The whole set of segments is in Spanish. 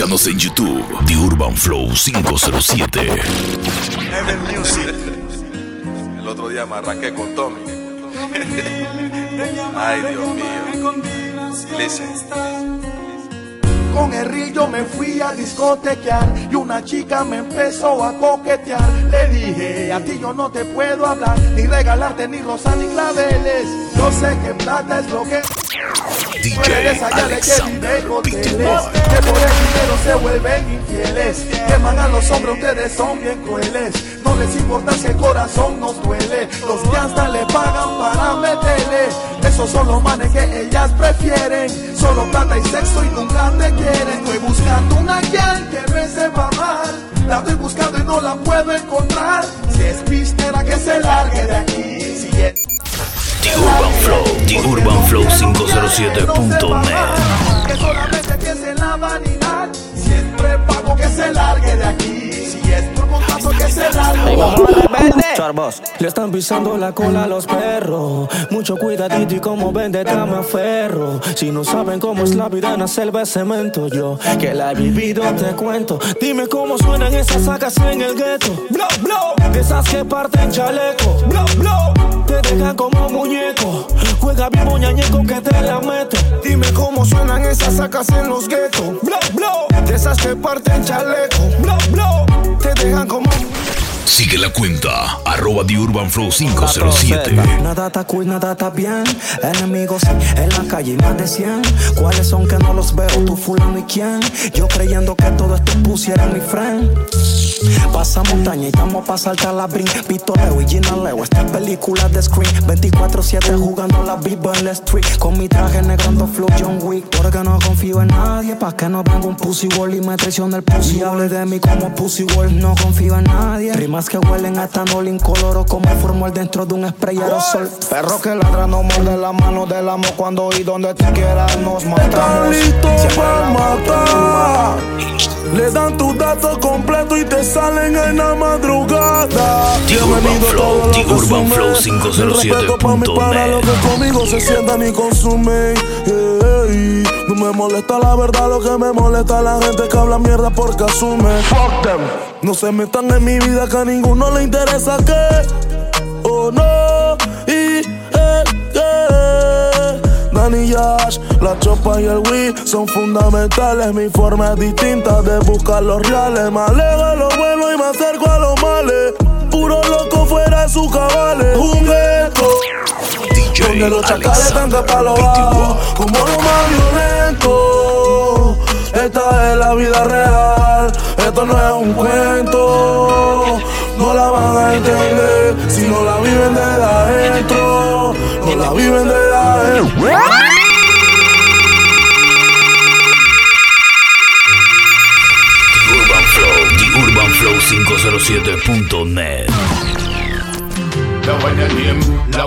Búscanos en YouTube, The Urban Flow 507. Ever Music. El otro día me arranqué con Tommy. Ay, Dios mío. Listen. Con el río me fui a discotequear y una chica me empezó a coquetear. Le dije, a ti yo no te puedo hablar, ni regalarte ni rosas ni claveles. Yo sé que plata es lo que... DJ Alexander que por el dinero se vuelven infieles. Queman a los hombres, ustedes son bien crueles. No les importa si el corazón nos duele. Los que le pagan para meterle. Esos son los manes que ellas prefieren. Solo plata y sexo y nunca te quieren. Estoy buscando una guial que me sepa mal. La estoy buscando y no la puedo encontrar. Si es pistera que se largue de aquí. Si es The Urban Flow, The Urban Flow 507.net. que solamente piense en la vanidad. Siempre pago que se largue de aquí. Charbos. Le están pisando la cola a los perros. Mucho cuidadito y como vendetta me aferro. Si no saben cómo es la vida en la selva de cemento, yo que la he vivido te cuento. Dime cómo suenan esas sacas en el gueto. Blow, blow. Esas que parten chaleco. Blow, blow. Te dejan como muñeco. Juega vivo ñañeco que te la meto. Dime cómo suenan esas sacas en los guetos. Blow, blow. De esas que parten chaleco. Blow, blow. Te dejan como Sigue la cuenta, arroba The Urban Flow 507. Nada está cool, nada está bien. Enemigos en la calle, más de 100. ¿Cuáles son que no los veo? Tú, fulano y quién. Yo creyendo que todo esto pusiera mi friend. Pasa montaña y estamos pa' saltar la brin. Pistoleo y Gina Leo, esta película de screen. 24-7 jugando la viva en la street. Con mi traje negro ando flow John Wick. Porque no confío en nadie, pa' que no venga un pussy wall y me traicione el pussy. Y hable de mí como pussy wall, no confío en nadie. Rimas que huelen a etanol incoloro como formol dentro de un spray aerosol. Perro que ladra no muerde la mano del amo cuando y donde tú quieras nos matamos. Están listos para matar. Le dan tus datos completos y te salen en la madrugada. The Urban Flow, The Urban. Flow El respeto pa' mí, para 507.net. los que conmigo se sientan y consumen. No me molesta la verdad, lo que me molesta es la gente que habla mierda porque asume. Fuck them. No se metan en mi vida que a ninguno le interesa que. Oh no. Y eh, eh. Danny Yash, la chopa y el Wii son fundamentales. Mi forma es distinta de buscar los reales. Me alejo lo bueno y me acerco a los males. Puro loco fuera de sus cabales. Un. DJ Donde los chacales están de palo como lo más violento. Esta es la vida real, esto no es un cuento. No la van a entender si no la viven de adentro. No la viven de adentro. The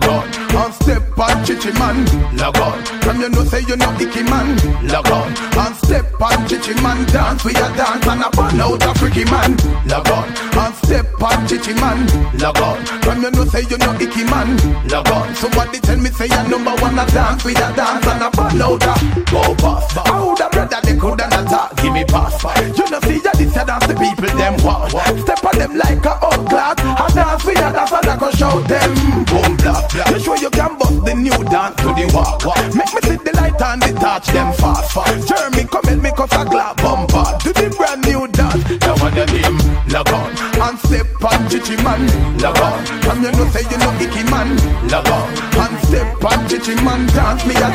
Urban Flow, The Urban Flow 507.net. Now when your name log on And step on chichi man. Log on. From you know say you know icky man. Log on. And step on chichi man. Dance with your dance and a burn out a freaky man. Log on. And step on chichi man. Log on. From you know say you know icky man. Log on. Somebody tell me say you number one a dance with a dance and a burn out a go pass How the brother they coulda not give me pass. You know see ya this a dance the people them want. Step on them like a old glass. A dance with a dance and I go show them. Boom blah blah. You sure you can bust the new dance to the walk Make me see the light and the touch them fast fast Jeremy come and make us a glad bumper To the brand new dance Now on your name log on And step on chichi man log on From you know say you know icky man log on And step on chichi man dance me a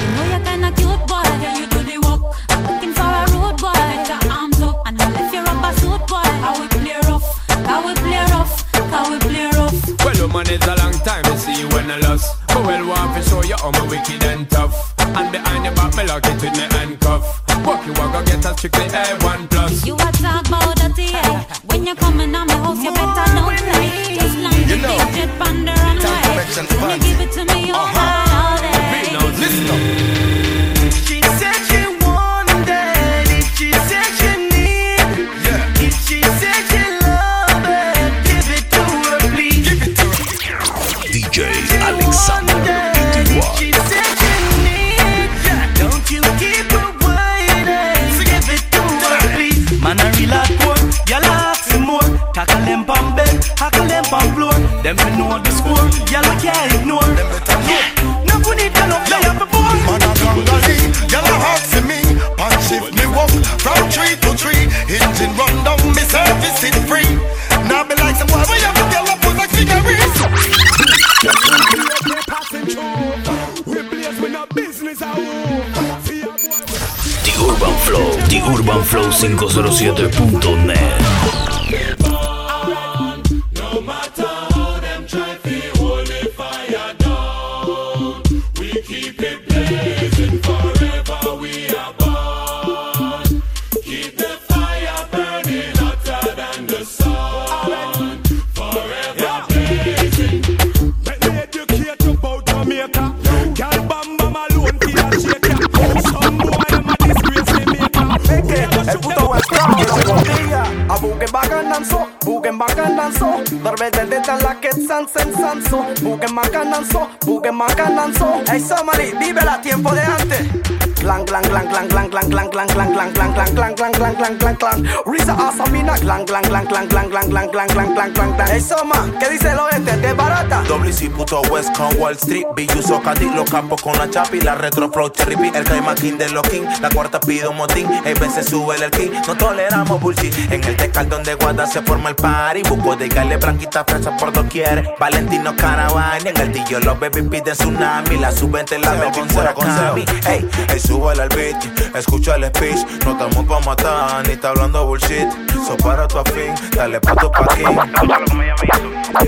You know you're kinda cute, boy. Yeah, you do the walk. I'm looking for a road boy. Get your arms up and I'll lift your rubber suit, boy. I will play rough. I will play rough. I will play rough. Well, woman, it's a long time see you when I lost. But well, want to show you how me wicked and tough. And behind your back, me lock it with me handcuff. Walk you walk, go get a strictly A1 plus. You a talk about dirty, yeah. When you coming on my house, you better don't play. Eh? Just land You the know. digit on the runway. When you give it to me, score, girl I can't ignore. Them better know. No we need to look play up before. Man a gangali, girl a hard for me. Pan shift me walk from tree to tree. Engine run down, me service it free. Now be like some boy, we have a girl up with like cigarettes. The Urban Flow, The Urban Flow 507.net. so, busquen más candanzo, busquen más candanzo. Ey, Samari, vive la tiempo de antes. Clang clang clang clang clang clang clang clang clang clang clang clang clang clang clang clang clang clang Risa Asamina clang clang clang clang clang clang clang clang clang clang clang clang Hey Soma, ¿qué dice el oeste? ¿Te barata? WC puto West con Wall Street Billuso Cadiz, los campos con la chapi La retro flow cherry beat, el clima king de los king La cuarta pide un motín, el veces sube el king No toleramos bullshit, en el tecal donde guarda se forma el party Busco de gale blanquita fresa por doquier Valentino Caravana, en el dillo los baby piden tsunami La sub-20 la veo con Murakami Ey, ey, súbele al beat, escucha el speech. No estamos pa' matar, ni está hablando bullshit. So para tu afín, dale pa' tu paquín.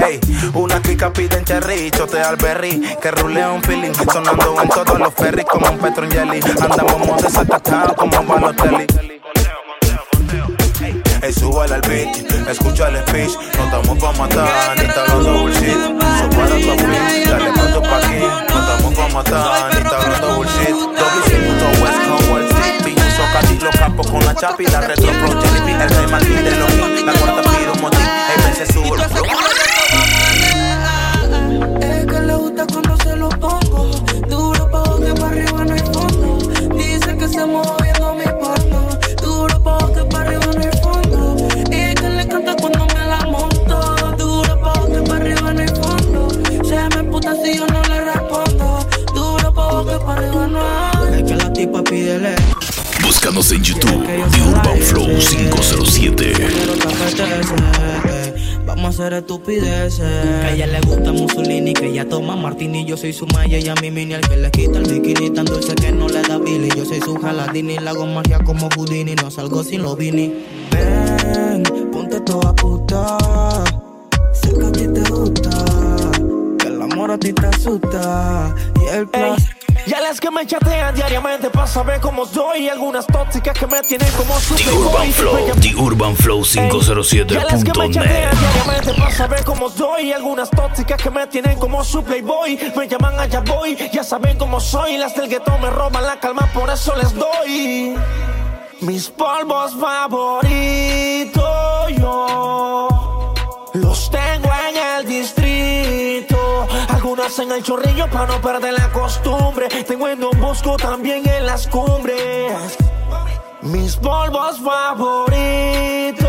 Ey, una clica piden cherry, chote al berry. Que rulea un feeling, sonando en todos los ferries Como un Petron Jelly, andamos modo desacatados como Balotelli. Ey, súbale al beat, escucha el speech. No estamos pa' matar, ni está hablando bullshit. So para tu afín, dale pa' tu paquín. No estamos pa' matar, ni está hablando bullshit puto West con Wall Street Billuso casi los campos con la chapa y la retro Cherry Beat, el rey Martín de los La cuarta pide un motín, ven, se sube Búscanos en YouTube, The Urban Flow 507. Pero te apetece, eh. Vamos a hacer estupideces. Que a ella le gusta Mussolini, que ella toma martini. Yo soy su maya y a mi mini, al que le quita el bikini. Tan dulce que no le da Billy. Yo soy su jaladini, la hago magia como Houdini. No salgo sin los vini. Ven, ponte toda puta. Sé que a ti te gusta. Que el amor a ti te asusta. Y el plan. Ya las que me chatean diariamente para saber cómo soy. Y algunas tóxicas que me tienen como su The Urban Flow, The Urban Flow Ya las que me 507.net. chatean diariamente para saber cómo soy. Y algunas tóxicas que me tienen como su playboy. Me llaman allá voy, ya saben cómo soy. Las del gueto me roban la calma, por eso les doy. Mis polvos favoritos yo En el chorrillo para no perder la costumbre. Tengo en Don Bosco también en las cumbres. Mis polvos favoritos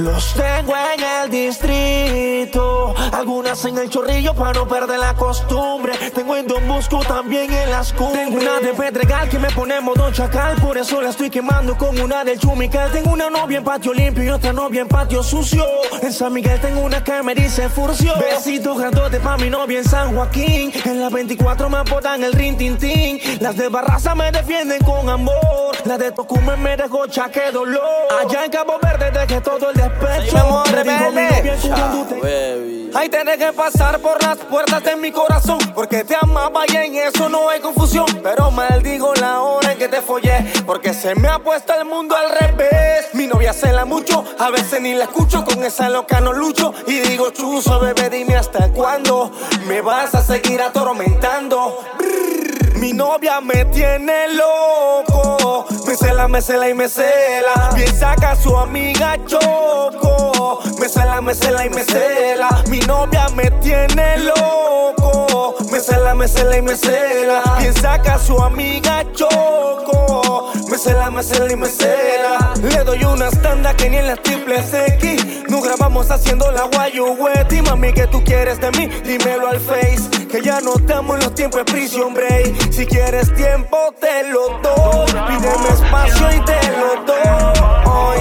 los tengo en el distrito. Algunas en el chorrillo para no perder la costumbre. Tengo en Don Bosco también en las cumbres. Tengo una de Pedregal que me pone modo chacal. Por eso la estoy quemando con una del Chumical. Tengo una novia en patio limpio y otra novia en patio sucio. En San Miguel tengo una que me dice furcio. Besitos grandote pa' mi novia en San Joaquín. En las 24 me apodan el rin tin tin. Las de Barraza me defienden con amor. Las de Tocumen me dejó chaque dolor. Allá en Cabo Verde dejé todo el amor, rebelde. Cuyandute. Ay, tenés que pasar por las puertas de mi corazón. Porque te amaba y en eso no hay confusión. Pero maldigo la hora en que te follé. Porque se me ha puesto el mundo al revés. Mi novia se la mucho, a veces ni la escucho. Con esa loca no lucho. Y digo, chuzo, bebé, dime hasta cuándo me vas a seguir atormentando. Brrr, Mi novia me tiene loco. Me cela, me cela y me cela. Bien saca a su amiga Choco. Me cela, me cela y me cela. Mi novia me tiene loco. Me cela, me cela y me cela. Bien saca a su amiga Choco. Me cela, me cela y me cela. Le doy unas tandas que ni en las triples X. Nunca grabamos haciendo la guayu Y mami, ¿qué tú quieres de mí? Dímelo al face. Que ya no estamos en los tiempos de prisión break. Si quieres tiempo, te lo doy. Pídeme espacio y te lo doy.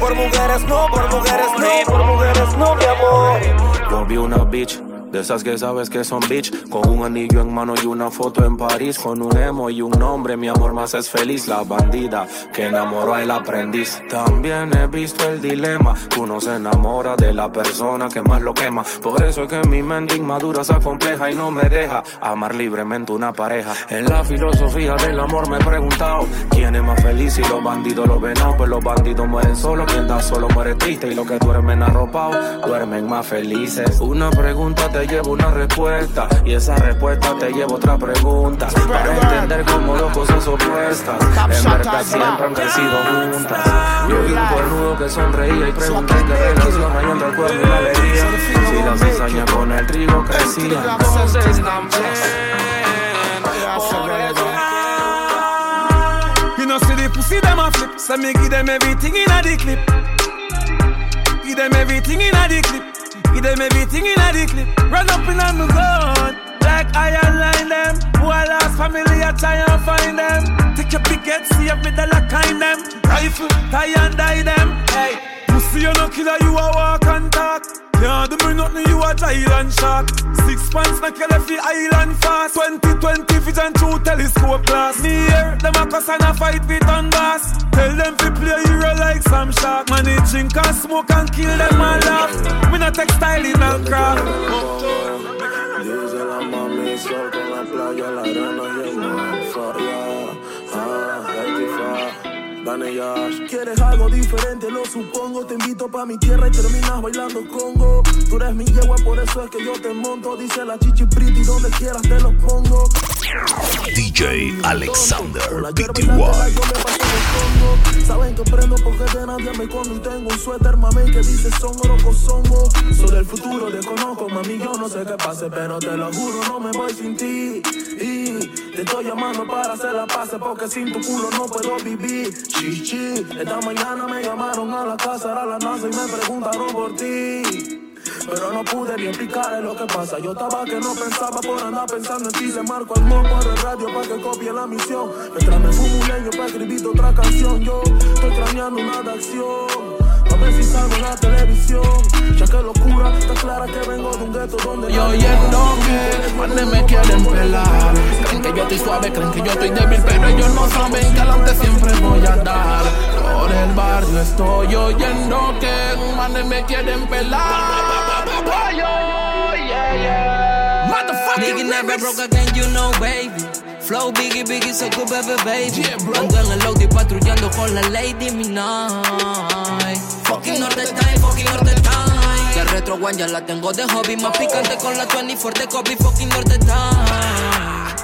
Por mujeres no, por mujeres no, por mujeres no, mi amor. Yo una bitch de esas que sabes que son bitch, con un anillo en mano y una foto en París, con un emo y un nombre, mi amor más es feliz, la bandida que enamoró al aprendiz. También he visto el dilema, uno se enamora de la persona que más lo quema, por eso es que mi mente inmadura se compleja y no me deja amar libremente una pareja. En la filosofía del amor me he preguntado, ¿quién es más feliz si los bandidos lo ven? No, pues los bandidos mueren solo, quien da solo muere triste y los que duermen arropados duermen más felices. Una pregunta te llevo una respuesta y esa respuesta te lleva otra pregunta para entender cómo dos cosas opuestas en verdad siempre han crecido juntas. Yo vi un cuernudo que sonreía y pregunté qué relación hay entre el cuerno y la alegría. Si la cizaña con el trigo crecían, entonces también. You know, see the pussy them a flip, so me give them everything in a the clip. Give them everything in a the clip. Give them everything in a the clip. Run up in on the gun. Like I align them. Who I lost family, I try and find them. Take your picket, see if me the lock kind them. Rifle, tie and die them. Hey, pussy, you no killer, you a walk and talk. Can't do me nothing, you a giant shark. Six pants, you left the island fast. 2020 vision through telescope glass. Me here, them a cuss and a fight with on boss. Tell them to play hero like some shark. Man, they drink and smoke and kill them and laugh. Me not textile and craft. Dice la mami, sol con la playa, la arena y el mar. Ah, rectifica. Quieres algo diferente, lo supongo. Te invito pa' mi tierra y terminas bailando congo. Tú eres mi yegua, por eso es que yo te monto. Dice la chichi pretty, donde quieras te los pongo. DJ Alexander PTY. Saben que prendo porque de nadie me y tengo un suéter, mami, que dice son oro con songo. Soy del futuro, desconozco, mami, yo no sé qué pase, pero te lo juro, no me voy sin ti. Y te estoy llamando para hacer la paz, porque sin tu culo no puedo vivir. Chichi, esta mañana me llamaron a la casa, era la NASA y me preguntaron por ti. Pero no pude ni explicarle lo que pasa. Yo estaba que no pensaba por andar pensando en ti. Le marco al mon por el radio para que copie la misión. Mientras me fumo un leño para escribir otra canción. Yo estoy craneando una de. A ver si salgo en la televisión. Ya que locura, está clara que vengo de un gueto donde. Y oyendo que manes me quieren pelar. Creen que yo estoy suave, creen que yo estoy débil, pero ellos no saben que adelante siempre voy a andar. Por el barrio estoy oyendo que manes me quieren pelar. Nigga never broke again, you know, baby. Flow biggie, biggie, so good, baby, baby. Ando en el Audi patrullando con la Lady Midnight. Fucking Norte Time, fucking Norte Time. De retro one ya la tengo de hobby. Más picante con la 24 de Kobe. Fucking Norte Time.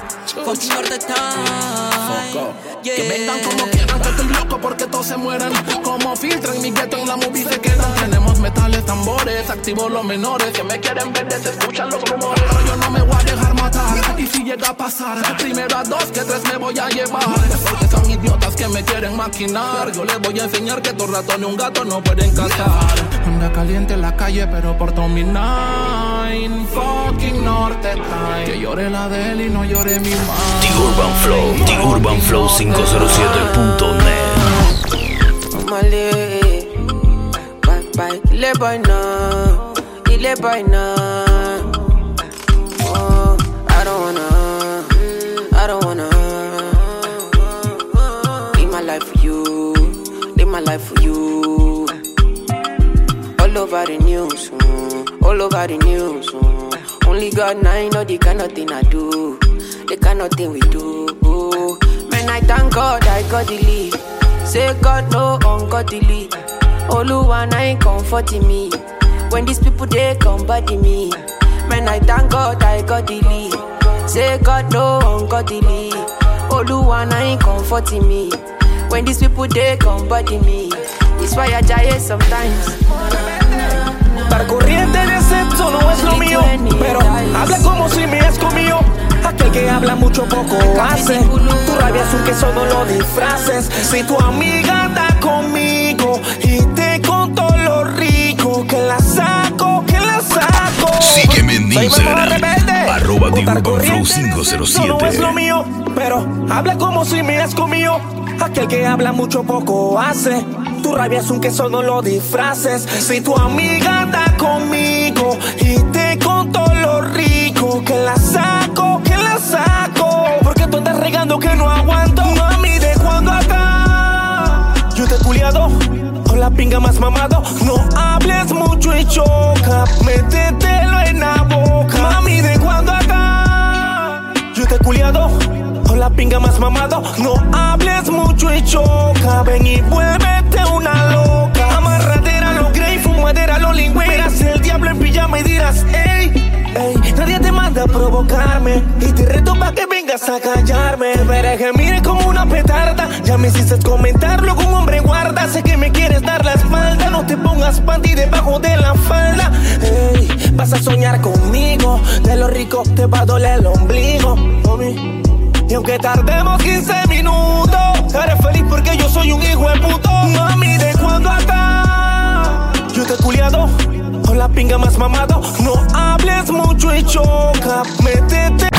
Fucking Norte Time. Yeah. Que vengan como quieran, estoy loco porque todos se mueran. Como filtran mi gueto en la movie se quedan. Tenemos metales, tambores, activo los menores. Que me quieren vender, se escuchan los rumores. Pero yo no me voy a dejar matar. Y si llega a pasar, primero a dos, que tres me voy a llevar. Porque son idiotas que me quieren maquinar. Yo les voy a enseñar que todo ratón y un gato no pueden cazar. Anda caliente en la calle, pero por mi nine. Fucking Norte Time. Que llore la de él y no llore mi madre. The Urban Flow, The Urban Flow 507.net. Mali, bye bye, il est boy now, il est boy now. Oh, I don't wanna, I don't wanna. Live my life for you, live my life for you. All over the news, all over the news. Only God now know the kind of thing I do, the kind of thing we do. I thank God I got the lead. Say God no ungodly. Oluwa ain't comforting me. When these people they come body me. Man, I thank God I got the lead. Say God no ungodly. Oluwa ain't comforting me. When these people they come body me. It's why I die sometimes. Dar corriente de sexo no es lo mío, pero habla como si me es conmigo. cuenta que habla mucho poco hace. Tu rabia es un queso, no lo disfraces. Si tu amiga está conmigo y te contó lo rico, que la saco, que la saco. Sígueme en Instagram, arroba de Flow 507. No es lo mío, pero habla como si me has comido. Aquel que habla mucho poco hace. Tu rabia es un queso, no lo disfraces. Si tu amiga anda conmigo. La pinga más mamado. No hables mucho y choca. Métetelo en la boca. Mami, ¿de cuando acá? Yo te he culiado con la pinga más mamado. No hables mucho y choca. Ven y vuélvete una loca. Amarradera, lo grey, fumadera, lo lingüe. Verás el diablo en pijama y dirás, ey, ey. Nadie te manda a provocarme. Y te reto pa' que vengas a callarme. Pero que mire como una petarda. Ya me hiciste comentarlo con un hombre guarda. Sé que me quieres dar la espalda. No te pongas panty debajo de la falda. Ey, vas a soñar conmigo. De lo rico te va a doler el ombligo. Mami. Y aunque tardemos 15 minutos, eres feliz porque yo soy un hijo de puto. Mami, ¿de cuando acá? Yo te he culiado con la pinga más mamado. No hables mucho y choca, métete.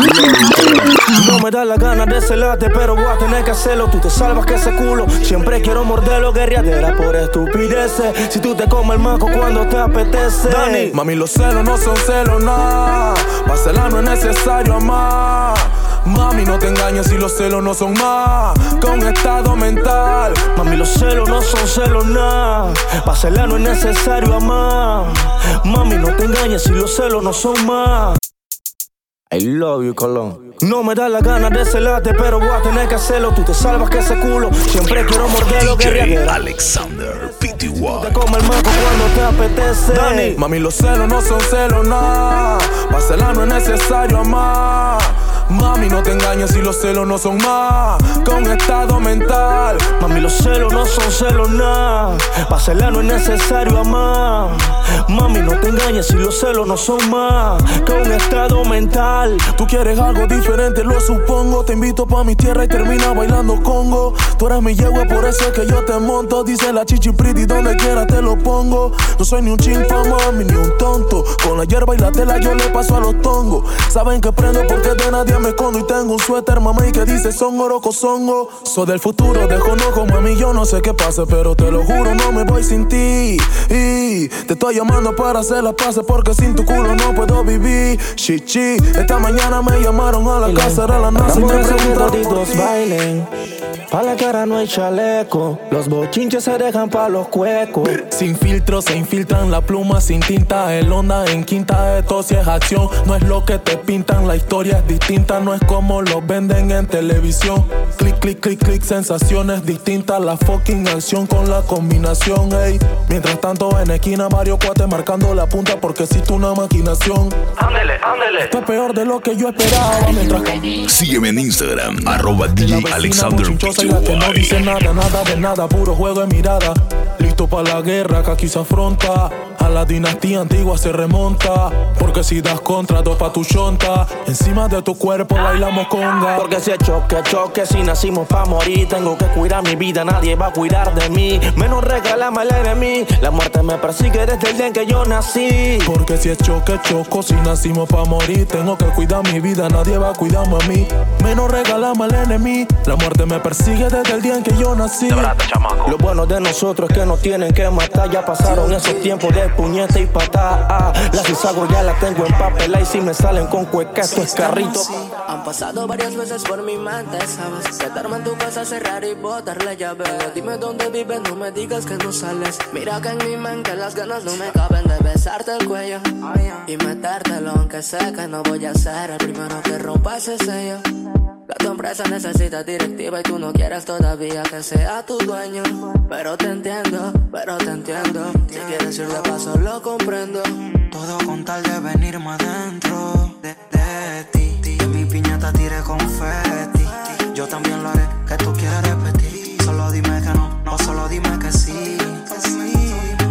No me da la gana de celarte, pero voy a tener que hacerlo. Tú te salvas que ese culo. Siempre quiero morderlo, guerriadera por estupideces. Si tú te comes el maco cuando te apetece. Dani, mami, los celos no son celos, nada. Para no es necesario amar. Mami, no te engañes si los celos no son más que un estado mental. Mami, los celos no son celos nada. Pa' celar no es necesario amar. Mami, no te engañes si los celos no son más. I love you, Colón. No me da la gana de celarte, pero voy a tener que hacerlo. Tú te salvas que ese culo. Siempre quiero morderlo, DJ. Alexander Te PTY. come el maco cuando te apetece. Dani, mami, los celos no son celos, nada. Para celar no es necesario amar. Mami, no te engañes si los celos no son más que un estado mental. Mami, los celos no son celos nada. Pa' no es necesario amar. Mami, no te engañes si los celos no son más que un estado mental. Tú quieres algo diferente, lo supongo. Te invito pa' mi tierra y termina bailando congo. Tú eres mi yegua, por eso es que yo te monto. Dice la chichi pretty, donde quiera te lo pongo. No soy ni un chinfa, mami, ni un tonto. Con la hierba y la tela yo le paso a los tongos. Saben que prendo porque de nadie me escondo. Y tengo un suéter, mamá, y que dice son oroco, songo. Soy del futuro, desconozco, mami, yo no sé qué pase. Pero te lo juro, no me voy sin ti. Y te estoy llamando para hacer las paces porque sin tu culo no puedo vivir. Chichi, esta mañana me llamaron a la casa de la NASA y me preguntaron por toditos ti. bailen. Pa' la cara no hay chaleco. Los bochinches se dejan pa' los cuecos. Sin filtro se infiltran la pluma sin tinta El onda en quinta esto si es acción No es lo que te pintan, la historia es distinta No es como lo venden en televisión Clic, clic, clic, clic, sensaciones distintas La fucking acción con la combinación ey. Mientras tanto en esquina Mario Cuate marcando la punta Porque existe una maquinación Ándele, ándele. Esto es peor de lo que yo esperaba Mientras Sígueme en Instagram, arroba DJ Alexander chinchosa y la que no dice nada, nada de nada, puro juego de mirada. Listo para la guerra que aquí se afronta. A la dinastía antigua se remonta. Porque si das contra, dos pa' tu chonta. Encima de tu cuerpo bailamos conga. Porque si es choque, choque, si nacimos pa' morir, tengo que cuidar mi vida, nadie va a cuidar de mí. Menos regálame el enemigo, la muerte me persigue desde el día en que yo nací. Porque si es choque, choco, si nacimos pa' morir, tengo que cuidar mi vida, nadie va a cuidarme a mí. Menos regalamos al enemigo, la muerte me persigue desde el día en que yo nací. Lo bueno de nosotros es que nos tienen que matar. Ya pasaron esos tiempos de puñete y patada. Ah, la cizago ya la tengo en papel. Y si me salen con cueca, esto es carrito. Han pasado varias veces por mi mente, ¿sabes? Quedarme en tu casa, cerrar y botar la llave. Dime dónde vives, no me digas que no sales. Mira que en mi mente las ganas no me caben de besarte el cuello y metértelo, aunque sé que no voy a ser el primero que rompa ese sello. Que tu empresa necesita directiva y tú no quieres todavía que sea tu dueño. Pero te entiendo, pero te entiendo. Si quieres ir de paso, lo comprendo. Todo con tal de venirme adentro de, de ti. Piñata tire confeti. Yo también lo haré, que tú quieras repetir. Solo dime que no, no, solo dime que sí.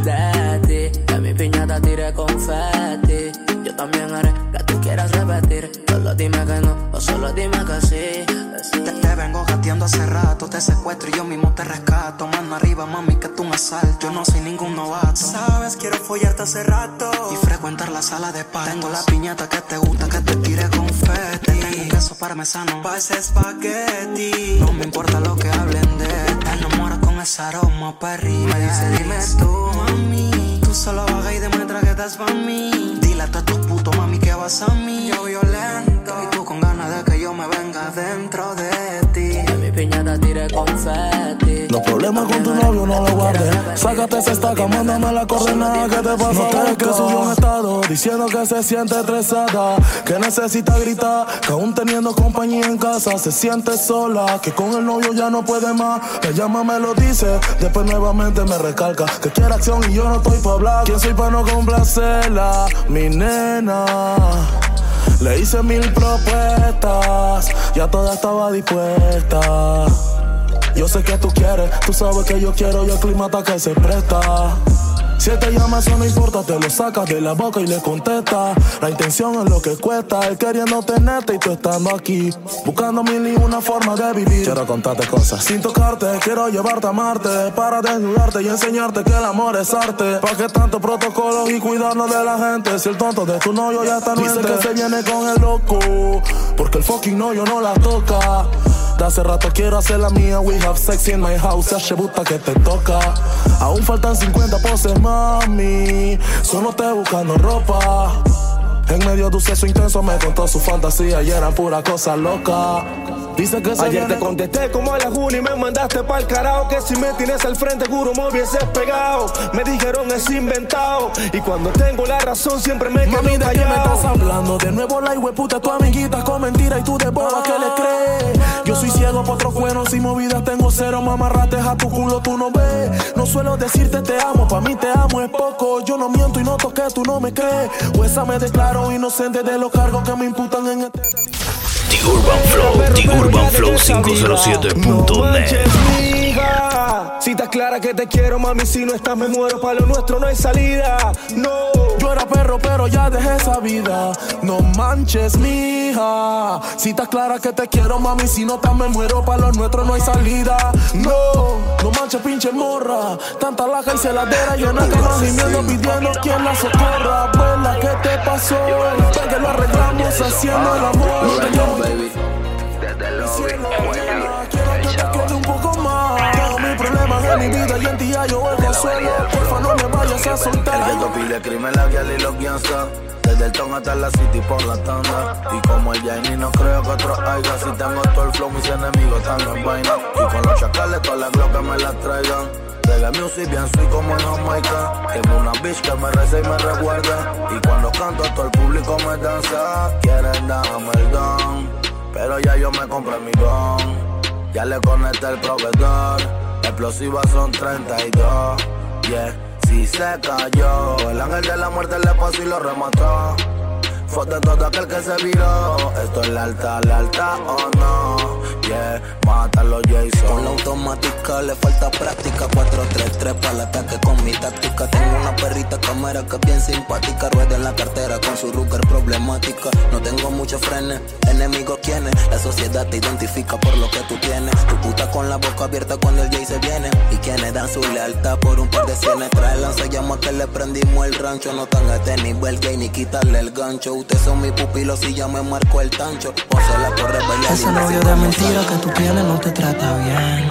De ti Que mi piñata tire confeti Yo también haré que tú quieras repetir Solo dime que no, o solo dime que sí. Te, te vengo gateando hace rato, te secuestro y yo mismo te rescato. Mano arriba, mami, que tú un asalto. Yo no soy ningún novato. Sabes, quiero follarte hace rato. Y frecuentar la sala de patos. Tengo la piñata que te gusta, que te tire confeti. Tengo queso parmesano. Pa' ese espagueti. No me importa lo que hablen de. Te enamoras con ese aroma, perri. Me dice, dime tú, mami. Tú solo baja y demuestra que estás pa' mí. Dile a todos tus putos, mami, que vas a mí. Yo violento. Y tú con ganas de que yo me venga dentro de ti. Que mi piñata tire confeti. Los problemas con tu novio no lo guardes. Sácate esa estaca, mándame la coordenada que te pasa. No te que subió un estado diciendo que se siente estresada, que necesita gritar, que aún teniendo compañía en casa se siente sola, que con el novio ya no puede más. Me llama, me lo dice, después nuevamente me recalca que quiere acción y yo no estoy para hablar. ¿Quién soy para no complacerla? Mi nena. Le hice mil propuestas, ya toda estaba dispuesta. Yo sé que tú quieres, tú sabes que yo quiero y el clima está que se presta. Si él te llama, eso no importa, te lo sacas de la boca y le contesta. La intención es lo que cuesta, él queriendo tenerte y tú estando aquí. Buscando mil y una forma de vivir. Quiero contarte cosas. Sin tocarte, quiero llevarte a Marte. Para desnudarte y enseñarte que el amor es arte. ¿Para qué tanto protocolo y cuidarnos de la gente? Si el tonto de tu novio ya está Dice que se viene con el loco. Porque el fucking novio no la toca. Hace rato quiero hacer la mía. We have sex in my house. Ya buta que te toca. Aún faltan 50 poses, mami. Solo estoy buscando ropa. En medio de un sexo intenso me contó su fantasía y eran pura cosa loca. Dice que Ayer te contesté como a la Juni y me mandaste pa'l carajo Que si me tienes al frente, juro me hubieses pegado Me dijeron es inventado Y cuando tengo la razón siempre me quedo Mami, ¿de qué me estás hablando? De nuevo la puta tu amiguita con mentira y tú de boba que le crees. Yo soy ciego por otros cueros y movidas tengo cero, mamarrates a tu culo tú no ves. No suelo decirte te amo, pa' mí te amo es poco. Yo no miento y no toqué, tú no me crees. Pues esa me declaro inocente de los cargos que me imputan en este The Urban Flow, The Urban Flow 507.net. Mija, si estás clara que te quiero, mami, si no estás me muero, para lo nuestro no hay salida. No. Yo era perro, pero ya dejé esa vida. No manches, mija. Si estás clara que te quiero, mami, si no estás me muero, para lo nuestro no hay salida. No, no manches, pinche morra. Tanta laja y celadera y una cama gimiendo pidiendo quien la socorra. Abuela, ¿qué te pasó? Que lo arreglamos haciendo el amor. Quiero que te quede un poco más. Tengo mis problemas en mi vida y en ti ya yo el consuelo. Porfa, no me vayas a soltar. El ghetto pide crimen, la vial y los gangsta Desde el town hasta la city por la tanda. Y como el Jaini no creo que otro haya. Si tengo todo el flow, mis enemigos están en vaina Y con los chacales todas las glocas me las traigan. Reggae music bien soy como en Jamaica. Tengo una bitch que me reza y me recuerda. Y cuando canto todo el público me danza. Quieren darme el don Pero ya yo me compré mi gun Ya le conecté el proveedor. Explosivas son 32 Yeah, si se cayó. El ángel de la muerte le pasó y lo remató Fue de todo aquel que se viró. Esto es la alta, la alta o no. Yeah, mátalo Jason. Con la automática le falta práctica. 433 para el ataque con mi táctica. Tengo una perrita cámara que es bien simpática. Rueda en la cartera con su rucker problemática. No tengo muchos frenes, enemigos quienes La sociedad te identifica por lo que tú tienes. Tu puta con la boca abierta cuando el Jay se viene. Y quienes dan su lealtad por un par de cienes. Trae llama que le prendimos el rancho. No tan este nivel gay ni quitarle el gancho Ustedes son mis pupilos y ya me marco el tancho Pósela por rebelión Ese novio de mentira que tú tienes no te trata bien.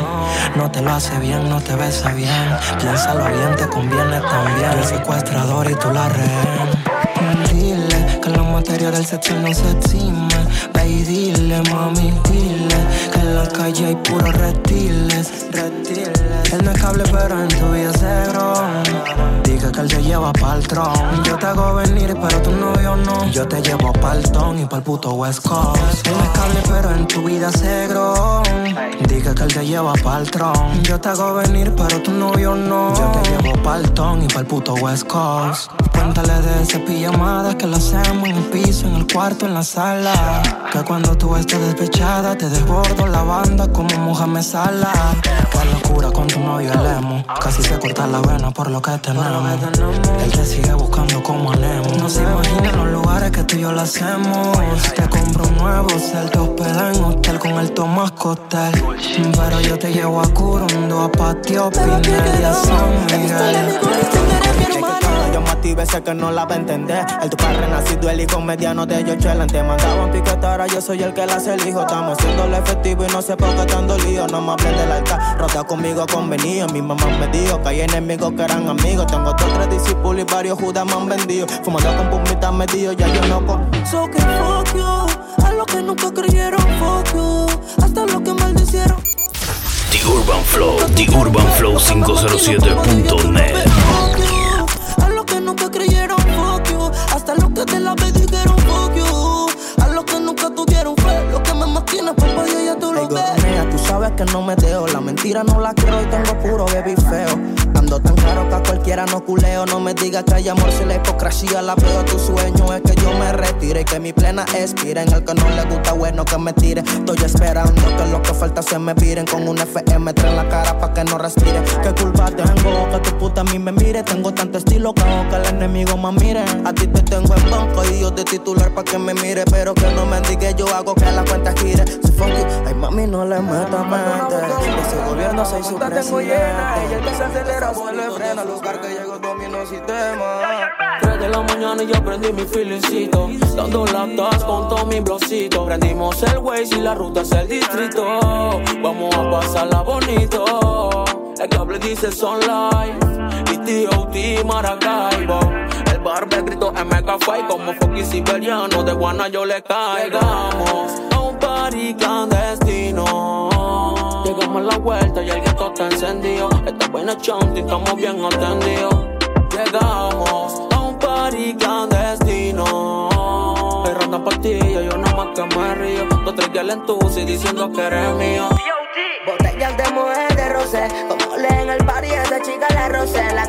No te lo hace bien, no te besa bien. Piénsalo bien, te conviene también. El secuestrador y tú la rehén. Dile que la materia del sexo no se exime. Ve y dile, mami, dile que en la calle hay puros reptiles. Reptiles. Él no es cable, pero en tu vida negro. Diga que él te lleva pa'l tron. Yo te hago venir, pero tu novio no. Yo te llevo pa'l ton y pa'l puto West Coast. Él no es cable, pero en tu vida negro. Diga que él te lleva pa'l tron. Yo te hago venir, pero tu novio no. Yo te llevo pa'l ton y pa'l puto West Coast. Cuéntale de esas pijamadas que lo hacemos en el piso, en el cuarto, en la sala. Que cuando tú estés despechada te desbordo la banda como Mohamed Salah. Qué locura con tu novio el emo. Casi se corta la vena por lo que tenemos. Él te sigue buscando como Nemo. No se imagina los lugares que tú y yo lo hacemos. Te compro un nuevo cel, te hospeda en hotel con el Tomás Costel. Pero yo te llevo a Curundo, a Patio Pinel y a San Miguel. Yo me activé, sé que no la va a entender. El tu padre renacido, el hijo mediano de Yochelan. Te mandaban piquetara, yo soy el que la hace el hijo. Estamos haciendo lo efectivo y no sé por qué tanto lío. No me hablen del altar, rota conmigo convenido. Mi mamá me dijo que hay enemigos que eran amigos. Tengo dos, tres discípulos y varios judas me han vendido. Fumando con pumitas medido, ya yo no con. So que fuck you, a lo que nunca creyeron, fuck you, hasta lo que maldicieron. The Urban Flow, The Urban Flow 507.net. A lo que nunca creyeron, fuck you. Hasta los que te la ven no me dejo. La mentira no la quiero y tengo puro baby feo. Ando tan claro que a cualquiera no culeo. No me digas que hay amor si la hipocresía la veo. Tu sueño es que yo me retire y que mi plena expire. En el que no le gusta, bueno, que me tire. Estoy esperando que lo que falta se me viren. Con un FM en la cara pa' que no respire. ¿Qué culpa tengo que tu puta a mí me mire? Tengo tanto estilo que hago que el enemigo me mire. A ti te tengo en banco y yo de titular pa' que me mire. Pero que no me diga yo hago que la cuenta gire. Si fuck you, ay mami, no le meta mente. De ese gobierno soy su tengo llena, presidente. ella el que se acelera, se le frena. Lugar que llegó domino sistema. 3 de la mañana y ya prendí mi feelingcito Dando latas con todo mi blocito Prendimos el Waze y la ruta es el distrito Vamos a pasarla bonito El cable dice Sunlight Y T.O.T. Maracaibo El barbe grito MK Fight Como Foki Siberiano De Guana yo le caigamos A un party clandestino Llegamos a la vuelta y el gato está encendido. Esta buena chanti, estamos bien atendidos Llegamos a un party clandestino. Hay ronda partida, yo nada más que me río. Dos tres en tusi diciendo que eres mío. Botellas de mujer de rosé,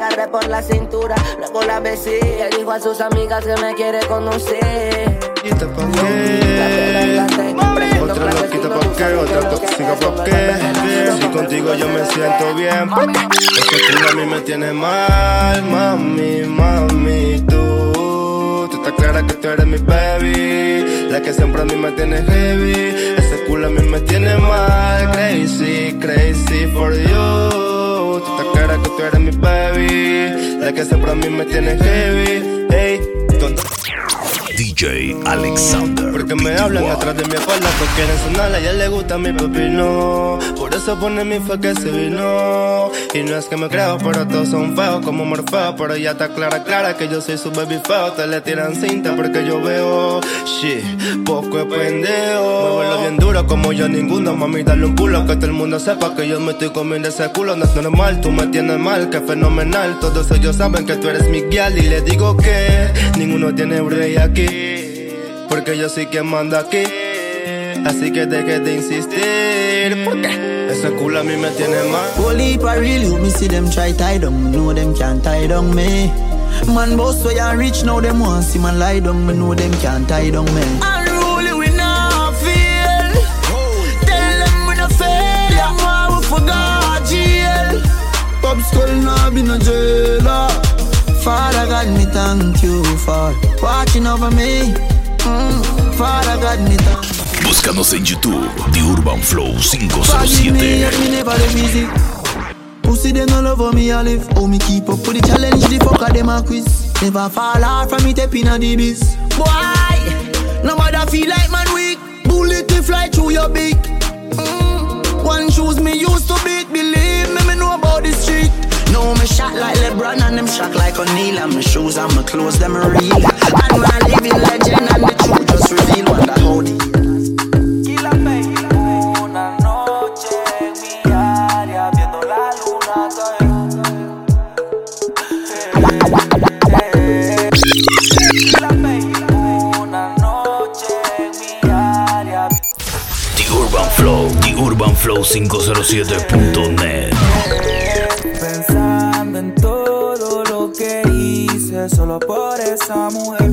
agarré por la cintura, luego la besé, y dijo a sus amigas que me quiere conocer. ¿Quita pa' qué? Otra loquita pa' qué, otra tóxica pa' qué Si contigo yo me siento bien. Ese culo a mí me tiene mal, mami, mami. Tú, tú estás clara que tú eres mi baby. La que siempre a mí me tiene heavy. Ese culo a mí me tiene mal. Crazy, crazy for you Tú estás clara que tú eres mi baby. La que siempre a mí me tiene heavy DJ Alexander. porque me hablan atrás de mi espalda porque quieren sonar, a ella le gusta mi pepino. Por eso pone mi fe que se vino. Y no es que me creo, pero todos son feos como Morfeo. Pero ya está clara, clara que yo soy su baby feo. Te le tiran cinta porque yo veo Shit, poco es pendejo. Muévelo bien duro como yo ninguno Mami, dale un culo que todo el mundo sepa que yo me estoy comiendo ese culo. No es normal, tú me tienes mal, que fenomenal. Todos ellos saben que tú eres mi guial Y le digo que ninguno tiene break aquí porque yo soy quien manda aquí. Así que deje de insistir. ¿Por qué? Ese culo a mí me tiene mal. Holy for real, you me see them try tie down, me know them can't tie down me. Man boss way and rich now them want see man lie down, me know them can't tie down me. Unruly we not feel. Tell them we no fail. Them why we forgot jail. Pop skull now be no jailer. Father God, me thank you for watching over me. Búscanos en YouTube, The Urban Flow Forgive me 507. if me never live easy. Pussy them no love how me a live. How me keep up with the challenge, the fucker them a quiz. Never fall off from me tapping a the biz. Boy, nobody feel like man weak. Bullet to fly through your beak. Mm. One shoes me used to beat. Believe me, me know about the street. No, me shot like LeBron and them shot like O'Neal. And my shoes and my clothes, them are real. And my living legend and the truth just reveal. what Wonder how deep. flow507.net esa mujer.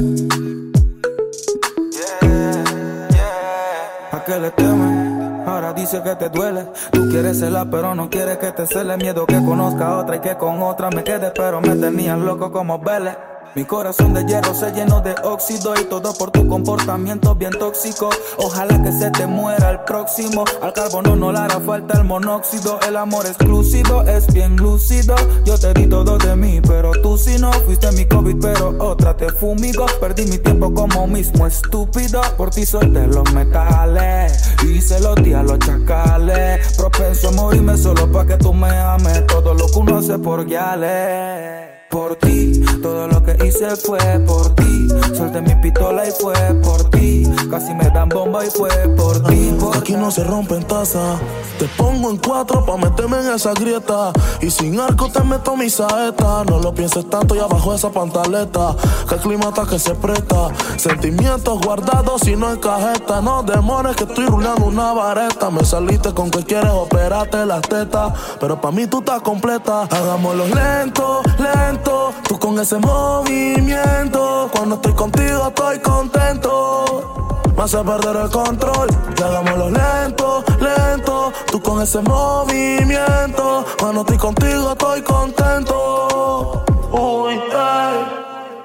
¿A qué le temen? Ahora dice dice que te duele. Tú quieres celar, pero no quieres que te cele. Miedo que conozca a otra y que con otra me quede, pero me tenías loco como Vélez. Mi corazón de hierro se llenó de óxido y todo por tu comportamiento bien tóxico. Ojalá que se te muera el próximo. Al carbono no le hará falta el monóxido. El amor exclusivo es bien lúcido. Yo te di todo de mí, pero tú si no fuiste mi COVID, pero otra te fumigo. Perdí mi tiempo como mismo estúpido. Por ti solté los metales y se los di a los chacales. Propenso a morirme solo para que tú me ames. Todo lo que uno hace por guiales. Por ti, todo lo que hice fue por ti. Solté mi pistola y fue por ti. Casi me dan bomba y fue por ti. Por Aquí no se rompen tazas. Te pongo en cuatro pa' meterme en esa grieta. Y sin arco te meto mi saeta. No lo pienses tanto y abajo esa pantaleta. Que el clima está que se presta. Sentimientos guardados y no en cajeta. No demores que estoy rulando una vareta. Me saliste con que quieres operarte las tetas. Pero pa' mí tú estás completa. Hagámoslo lento, lento. Tú con ese movimiento. Cuando estoy contigo estoy contento. Me hace perder el control. Y hagámoslo lento, lento. Tú con ese movimiento. Cuando estoy contigo estoy contento. Uy, ey.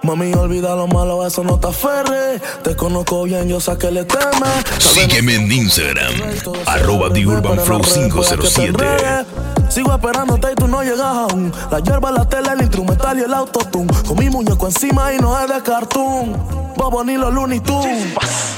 Mami, olvida lo malo, eso no te aferre. Te conozco bien, yo sé que le temes. Sígueme en Instagram, arroba The Urban Flow 507. Sigo esperándote y tú no llegas aún. La hierba, la tele, el instrumental y el autotune. Con mi muñeco encima y no es de cartoon. Bobo ni los Looney Tunes.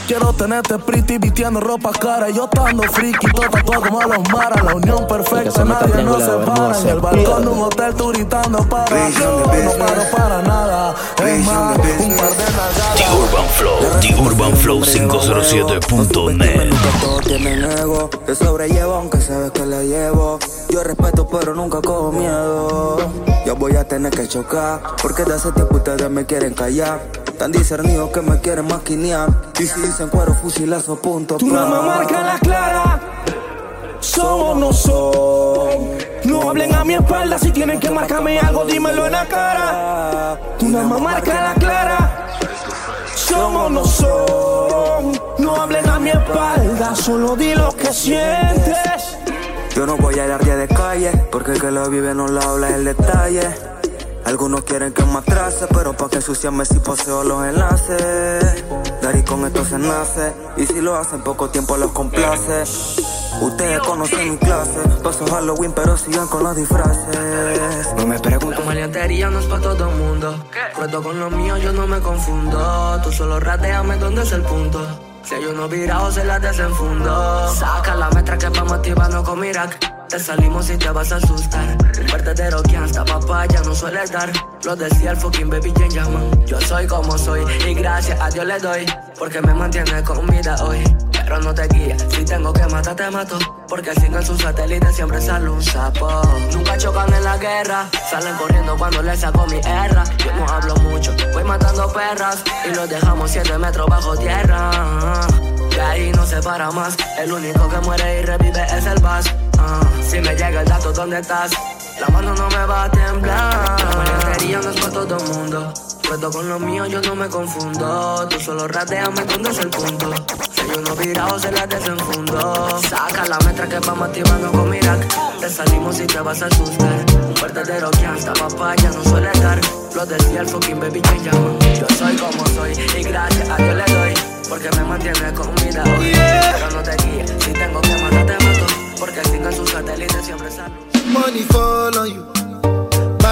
Quiero tenerte pretty vistiendo ropa cara. Yo estando friki, todo tatuado como a los maras. La unión perfecta, nadie nos separa. En el balcón de un hotel tú gritando para. Yo no paro para nada. Es más, un par de nalgadas. The Urban Flow, The Urban Flow 507.net. Todos tienen ego, te sobrellevo aunque sabes que le llevo. Yo respeto pero nunca cojo miedo. Yo voy a tener que chocar, porque de hace tiempo ustedes me quieren callar. Tan que me quieren maquinear. Y si dicen cuero, fusilazo, punto. Tu mamá marca la clara. Somos no son. No hablen a mi espalda si tienen que marcarme algo, dímelo en la cara. Tu mamá marca la clara. Somos no son. No hablen a mi espalda, solo di lo que sientes. Yo no voy a ir día de calle, porque el que lo vive no lo habla el detalle. Algunos quieren que me atrase, pero pa' que ensuciarme si poseo los enlaces. Dari con esto se nace, y si lo hacen poco tiempo los complace. Ustedes conocen mi clase, paso Halloween pero sigan con los disfraces. No me pregunto, maleantería no es pa' todo el mundo. Cuento con lo mío, yo no me confundo. Tú solo rateame dónde es el punto. Si hay uno virado, se la desenfundo. Saca la metra que vamos activando con Mirac. Te salimos y te vas a asustar. Un verdadero hasta papaya no suele dar. Lo decía el fucking baby Jane llaman. Yo soy como soy y gracias a Dios le doy. Porque me mantiene con vida hoy. Pero no te guíes, si tengo que matar te mato. Porque sin en su satélite siempre sale un sapo. Nunca chocan en la guerra, salen corriendo cuando les saco mi erra. Yo no hablo mucho, voy matando perras y los dejamos 7 metros bajo tierra. De ahí no se para más, el único que muere y revive es el Bass. Si me llega el dato, ¿dónde estás? La mano no me va a temblar. La no es para todo el mundo. Cuento con lo mío, yo no me confundo. Tú solo rateame, ¿dónde es el punto? Si hay uno virado, se la desenfundo. Saca la metra que vamos activando con Mirac. Te salimos y te vas a asustar. Un verdadero que hasta papaya no suele dar. Lo decía el fucking baby Jane llaman. Yo soy como soy y gracias a Dios le doy. Porque me mantiene con vida hoy. Pero no te guíes, si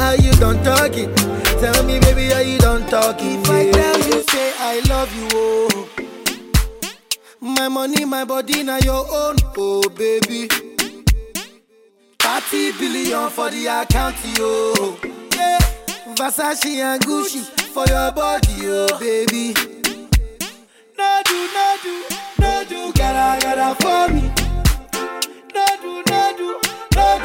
Are you don't talk it? Tell me, baby, are you don't talk it? If I tell you, say I love you, oh. My money, my body, now your own, oh baby. 30 billion for the account, yo. Yeah. Versace and Gucci for your body, oh baby. No do, no do, no do, gotta, gotta for me. No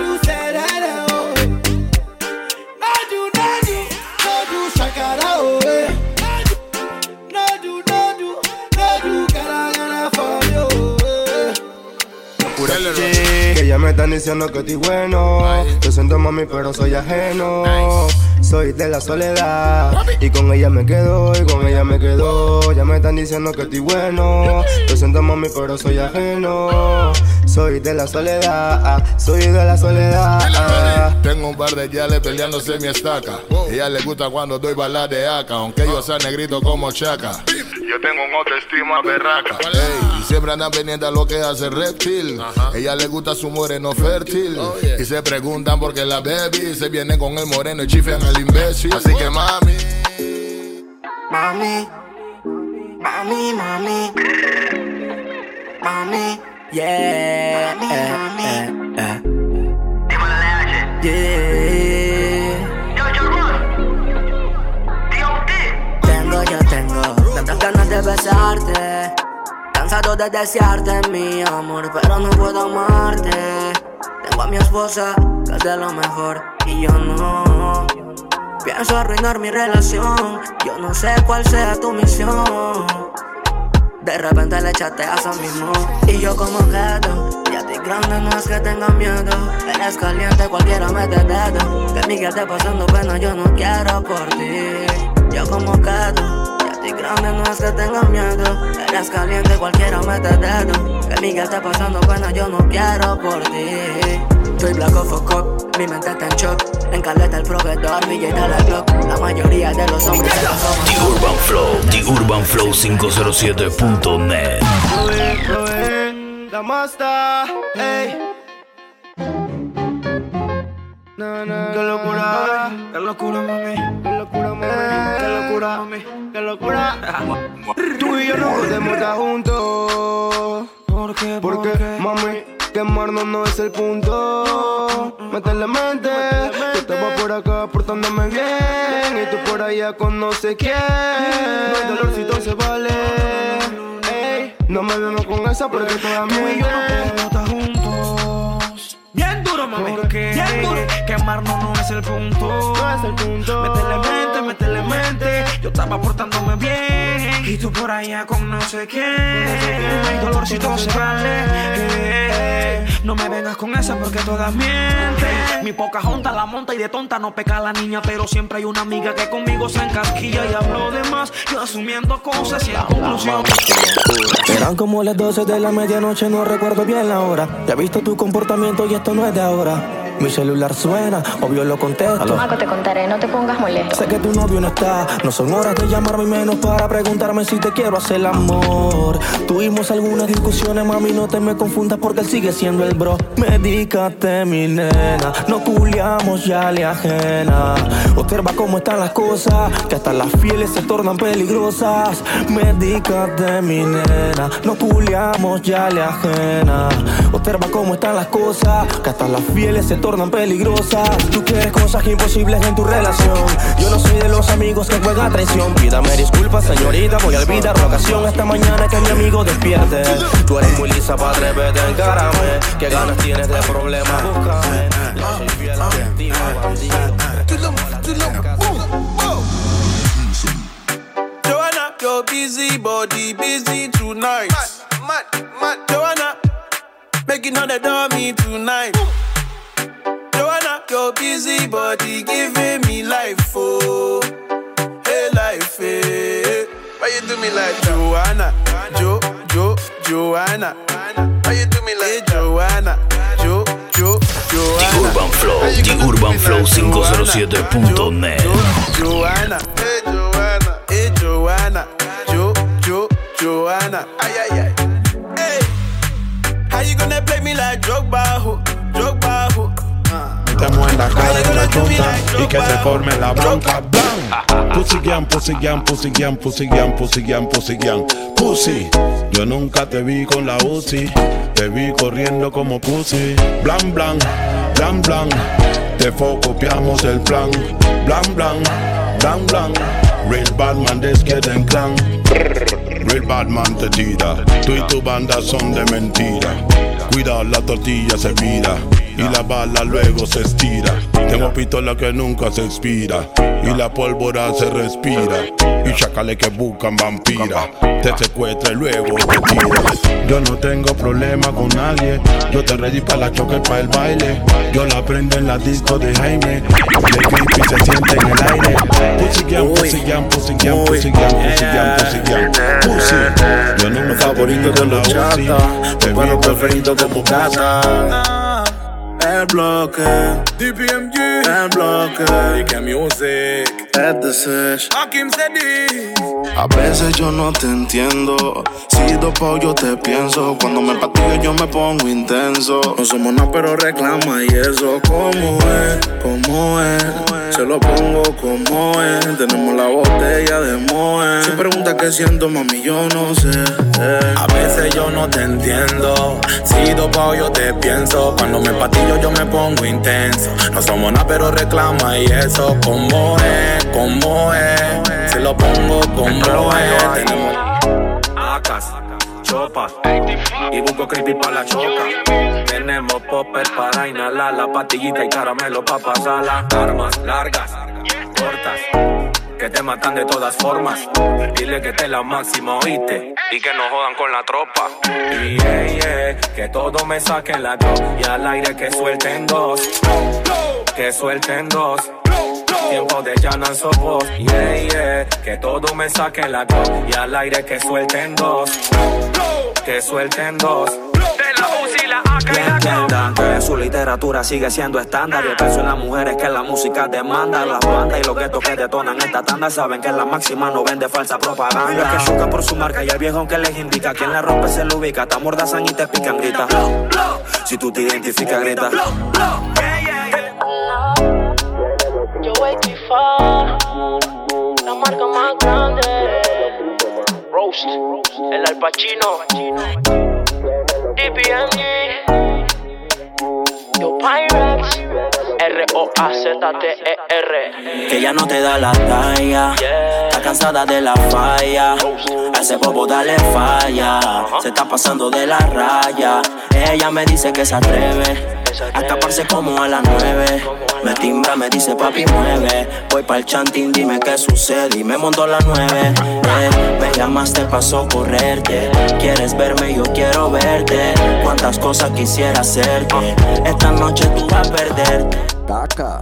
Ellas me están diciendo que estoy bueno. Yo siento mami, pero soy ajeno. Soy de la soledad. Y con ella me quedo, y con ella me quedo. Ya me están diciendo que estoy bueno. Yo siento mami, pero soy ajeno. Soy de la soledad, soy de la soledad. Tengo un par de yales peleándose mi estaca. Ella le gusta cuando doy balas de acá, aunque yo sea negrito como chaca. Yo tengo un autoestima berraca. Ey, siempre andan pendientes a lo que hace reptil. Ella le gusta su moreno fértil. Y se preguntan por qué la baby se viene con el moreno y chifan al imbécil. Así que mami. Mami, mami, mami, mami, yeah, mami, eh, eh, eh. yeah. Tengo, yo tengo tantas ganas de besarte, cansado de desearte mi amor, pero no puedo amarte. Tengo a mi esposa que es de lo mejor y yo no. Pienso arruinar mi relación. Yo no sé cuál sea tu misión. De repente le echaste a mismo. Y yo como quedo. Y a ti grande no es que tenga miedo. Eres caliente, cualquiera mete dedo. Que Miguel esté pasando pena, yo no quiero por ti. Yo como quedo. Y grande no es que tenga miedo. Eres caliente, cualquiera mete dedo. Que Miguel esté pasando pena, yo no quiero por ti. Soy black of a cop, mi mente está en shock. En caleta el proveedor, DJ dale Glock. La mayoría de los hombres se. The Urban Flow, The Urban Flow 507.net. Probe, probe, la masta, ey. Na, na, qué locura, qué locura, mami. Locura, mami. Qué locura. Tú y yo no podemos estar juntos. ¿Por qué? Porque, mami, quemarnos no es el punto. Métele mente. Yo estaba por acá portándome bien. Y tú por allá con no sé quién. No hay dolorcito, se vale. Ey, no me vemos con esa porque todavía Tú y yo no duro, mami. Porque. Quemarnos no es el punto. No es el punto. Métele mente, métele mente. Yo estaba portándome bien. Y tú por allá con no sé quién. No hay dolorcito, se vale. No me vengas con esa porque todas mienten. Mi poca junta la monta y de tonta no peca la niña. Pero siempre hay una amiga que conmigo se encasquilla y hablo de más. Yo asumiendo cosas y en conclusión. Eran como las 12 de la medianoche, no recuerdo bien la hora. Ya he visto tu comportamiento y esto no es de ahora. Mi celular suena, obvio lo contesto. Marco, te contaré, no te pongas molesto. Sé que tu novio no está, no son horas de llamarme y menos para preguntarme si te quiero hacer el amor. Tuvimos algunas discusiones, mami, no te me confundas porque él sigue siendo el bro. Medícate, mi nena, no culiamos ya le ajena. Observa cómo están las cosas, que hasta las fieles se tornan peligrosas. Medícate, mi nena, no culiamos ya le ajena. Observa cómo están las cosas, que hasta las fieles se tornan peligrosas. Tú quieres cosas imposibles en tu relación. Yo no soy de los amigos que juegan a traición. Pídame disculpas, señorita, voy a olvidar la ocasión esta mañana que mi amigo despierte. Tú eres muy lisa, padre, vete, encárame. ¿Qué ganas tienes de problemas? Búscame. Yo soy fiel a ti, Joanna, your busy body busy tonight. Mad, mad, mad. Joanna, making all the dummy tonight. Joanna, your busy body giving me life, oh, hey life, hey. Why you do me like Joanna, Jo, Jo, Joanna? Why you do me like Joanna, Jo, Jo, Joanna? The Urban Flow, The Urban Flow 507.net. Joanna, hey Joanna, hey Joanna, Jo, Jo, Joanna. Ay, ay, de y que se forme la bronca. Blan. Pussy gang, pussy gang, pussy gang, pussy gang, pussy gang, pussy gang. Pussy, yo nunca te vi con la UCI. Te vi corriendo como pussy. Blan, blan, blan, blan. Te focopiamos el plan. Blan, blan, blan, blan. Real Batman desqueda clan. Real Batman te tira. Tú y tu banda son de mentira. Cuida la tortilla se vira. Y la bala luego se estira. Tengo pistola que nunca se expira y la pólvora se respira. Y chacales que buscan vampira, te secuestra y luego te tira. Yo no tengo problema con nadie, yo te ready para la choque, para el baile. Yo la prendo en la disco de Jaime, de creepy se siente en el aire. Pussy gang, pussy gang, pussy gang, pussy gang, pussy gang, pussy gang. Pussy, yo no me favorito de los chata, tu perro preferido de tu casa. El bloque, DPMG, el bloque, DK Music, es. Hakim. A veces yo no te entiendo. Si dopo yo te pienso. Cuando me patillo yo me pongo intenso. No somos nada, pero reclama y eso. ¿Cómo es? ¿Cómo es? Se lo pongo como es. Tenemos la botella de Moe. Si pregunta qué siento, mami, yo no sé. Eh. A veces yo no te entiendo. Si dopao yo te pienso. Cuando me patillo yo me pongo intenso. No somos nada, pero reclama y eso. ¿Cómo es? ¿Cómo es? Se lo pongo como es. Tenemos Acas, chopas y busco creepy para la choca. Tenemos popper para inhalar la pastillita y caramelo para pasarla. Armas largas, cortas, que te matan de todas formas. Dile que te la máxima, oíste, y que no jodan con la tropa. Y que todo me saquen la go y al aire que suelten dos, que suelten dos. Tiempo de llanar vos, yeah. Que todo me saquen la go y al aire que suelten dos, que suelten dos. Que entiendan que su literatura sigue siendo estándar. Yo pienso en las mujeres que la música demanda. Las bandas y los guetos que detonan esta tanda saben que la máxima no vende falsa propaganda. Que chocan por su marca y el viejo que les indica. Quien la rompe se lo ubica. Te amordazan y te pican, grita. Si tú te identificas, grita. Yo voy far, la marca más grande. Roast, el Al R-O-A-Z-T-E-R. Que ya no te da la talla. Está cansada de la falla. A ese bobo dale falla. Se está pasando de la raya. Ella me dice que se atreve. A escaparse como a las nueve. Me timbra, me dice papi mueve. Voy pa'l chanting, dime qué sucede. Y me monto a las nueve. Eh, me llamaste pa' socorrerte. Quieres verme, yo quiero verte. Cuántas cosas quisiera hacerte. Esta noche tú vas a perderte. Caca,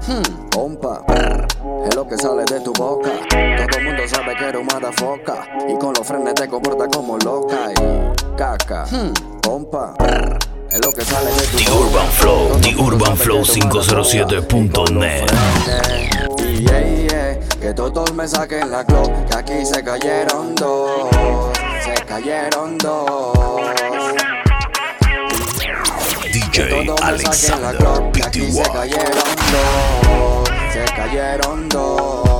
pompa, brr, es lo que sale de tu boca. Todo el mundo sabe que eres una foca y con los frenes te comportas como loca. Y caca, pompa, brr, es lo que sale de tu The Urban Flow, The Urban Flow 507.net. Yeah, que todos me saquen la club, que aquí se cayeron dos, se cayeron dos. DJ Alexander, que aquí se cayeron dos, se cayeron dos.